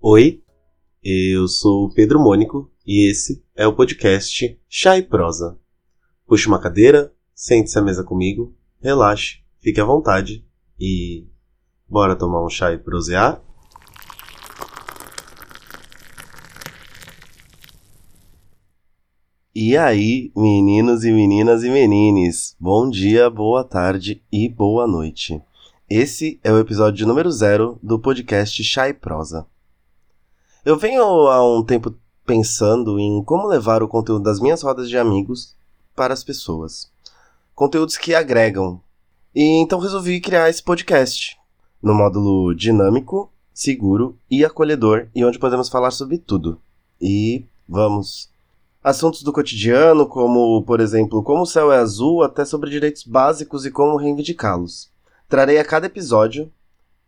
Oi, eu sou o Pedro Mônico e esse é o podcast Chá e Prosa. Puxe uma cadeira, sente-se à mesa comigo, relaxe, fique à vontade e. Bora tomar um chá e prosear? E aí, meninos e meninas e menines, bom dia, boa tarde e boa noite. Esse é o episódio número zero do podcast Chá e Prosa. Eu venho há um tempo pensando em como levar o conteúdo das minhas rodas de amigos para as pessoas. Conteúdos que agregam. E então resolvi criar esse podcast no módulo dinâmico, seguro e acolhedor e onde podemos falar sobre tudo. E vamos. Assuntos do cotidiano, como, por exemplo, como o céu é azul, até sobre direitos básicos e como reivindicá-los. Trarei a cada episódio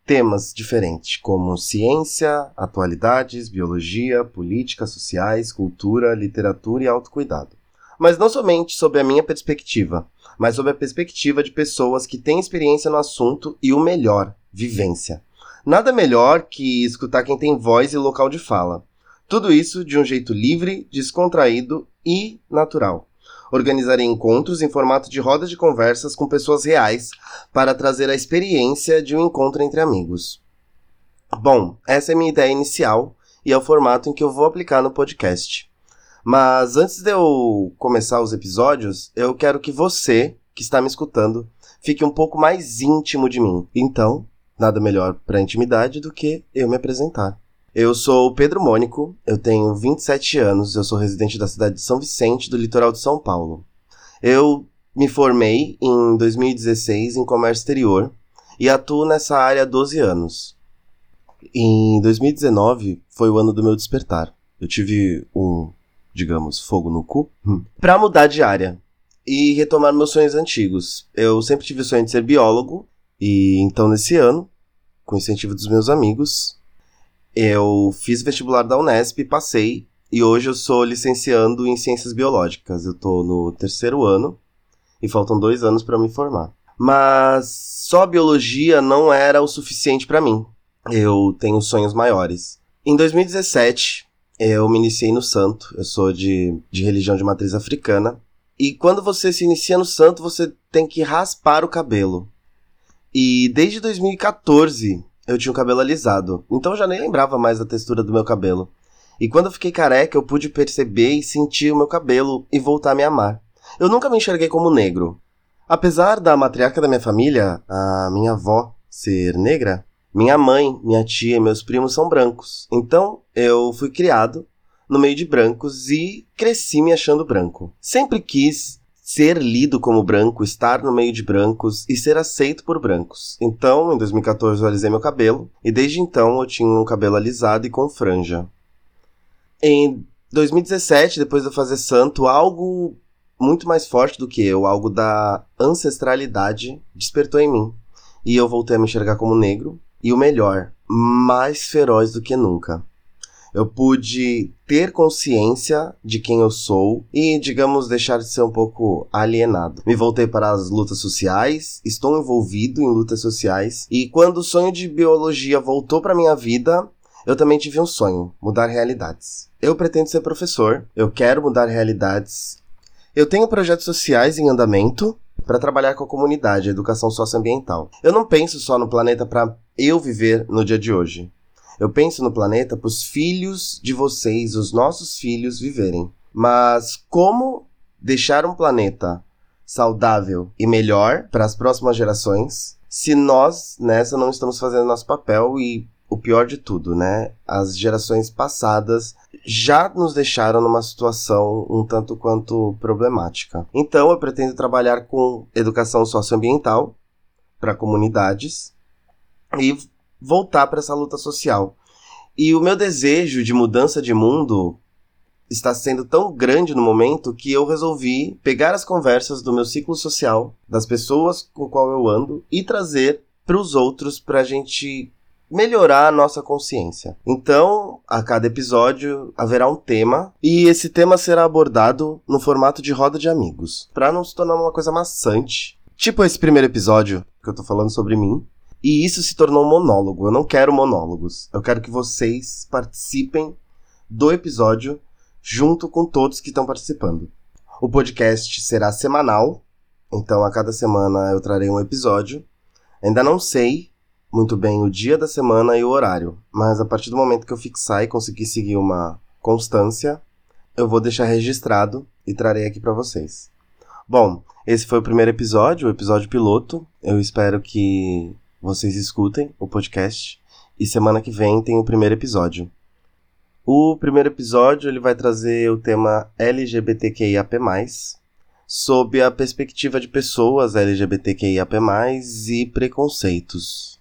temas diferentes, como ciência, atualidades, biologia, política, sociais, cultura, literatura e autocuidado. Mas não somente sob a minha perspectiva, mas sob a perspectiva de pessoas que têm experiência no assunto e o melhor, vivência. Nada melhor que escutar quem tem voz e local de fala. Tudo isso de um jeito livre, descontraído e natural organizarei encontros em formato de rodas de conversas com pessoas reais para trazer a experiência de um encontro entre amigos. Bom, essa é a minha ideia inicial e é o formato em que eu vou aplicar no podcast. Mas antes de eu começar os episódios, eu quero que você, que está me escutando, fique um pouco mais íntimo de mim. Então, nada melhor para intimidade do que eu me apresentar. Eu sou Pedro Mônico, eu tenho 27 anos, eu sou residente da cidade de São Vicente, do litoral de São Paulo. Eu me formei em 2016 em comércio exterior e atuo nessa área há 12 anos. Em 2019 foi o ano do meu despertar. Eu tive um, digamos, fogo no cu para mudar de área e retomar meus sonhos antigos. Eu sempre tive o sonho de ser biólogo e então nesse ano, com incentivo dos meus amigos, eu fiz vestibular da Unesp, passei, e hoje eu sou licenciando em Ciências Biológicas. Eu tô no terceiro ano e faltam dois anos para me formar. Mas só biologia não era o suficiente para mim. Eu tenho sonhos maiores. Em 2017, eu me iniciei no santo. Eu sou de, de religião de matriz africana. E quando você se inicia no santo, você tem que raspar o cabelo. E desde 2014 eu tinha o cabelo alisado, então já nem lembrava mais da textura do meu cabelo. E quando eu fiquei careca, eu pude perceber e sentir o meu cabelo e voltar a me amar. Eu nunca me enxerguei como negro. Apesar da matriarca da minha família, a minha avó, ser negra, minha mãe, minha tia e meus primos são brancos. Então eu fui criado no meio de brancos e cresci me achando branco. Sempre quis ser lido como branco, estar no meio de brancos e ser aceito por brancos. Então, em 2014 eu alisei meu cabelo e desde então eu tinha um cabelo alisado e com franja. Em 2017, depois de eu fazer santo, algo muito mais forte do que eu, algo da ancestralidade, despertou em mim. E eu voltei a me enxergar como negro e o melhor, mais feroz do que nunca eu pude ter consciência de quem eu sou e, digamos, deixar de ser um pouco alienado. Me voltei para as lutas sociais, estou envolvido em lutas sociais e quando o sonho de biologia voltou para minha vida, eu também tive um sonho, mudar realidades. Eu pretendo ser professor, eu quero mudar realidades. Eu tenho projetos sociais em andamento para trabalhar com a comunidade, educação socioambiental. Eu não penso só no planeta para eu viver no dia de hoje. Eu penso no planeta para os filhos de vocês, os nossos filhos, viverem. Mas como deixar um planeta saudável e melhor para as próximas gerações se nós nessa não estamos fazendo nosso papel e o pior de tudo, né? As gerações passadas já nos deixaram numa situação um tanto quanto problemática. Então eu pretendo trabalhar com educação socioambiental para comunidades e voltar para essa luta social. E o meu desejo de mudança de mundo está sendo tão grande no momento que eu resolvi pegar as conversas do meu ciclo social, das pessoas com qual eu ando, e trazer para os outros para a gente melhorar a nossa consciência. Então, a cada episódio haverá um tema e esse tema será abordado no formato de roda de amigos, para não se tornar uma coisa maçante. Tipo esse primeiro episódio que eu tô falando sobre mim. E isso se tornou um monólogo. Eu não quero monólogos. Eu quero que vocês participem do episódio junto com todos que estão participando. O podcast será semanal, então a cada semana eu trarei um episódio. Ainda não sei muito bem o dia da semana e o horário, mas a partir do momento que eu fixar e conseguir seguir uma constância, eu vou deixar registrado e trarei aqui para vocês. Bom, esse foi o primeiro episódio, o episódio piloto. Eu espero que vocês escutem o podcast e semana que vem tem o primeiro episódio. O primeiro episódio ele vai trazer o tema LGBTQIAP+, sob a perspectiva de pessoas LGBTQIAP+, e preconceitos.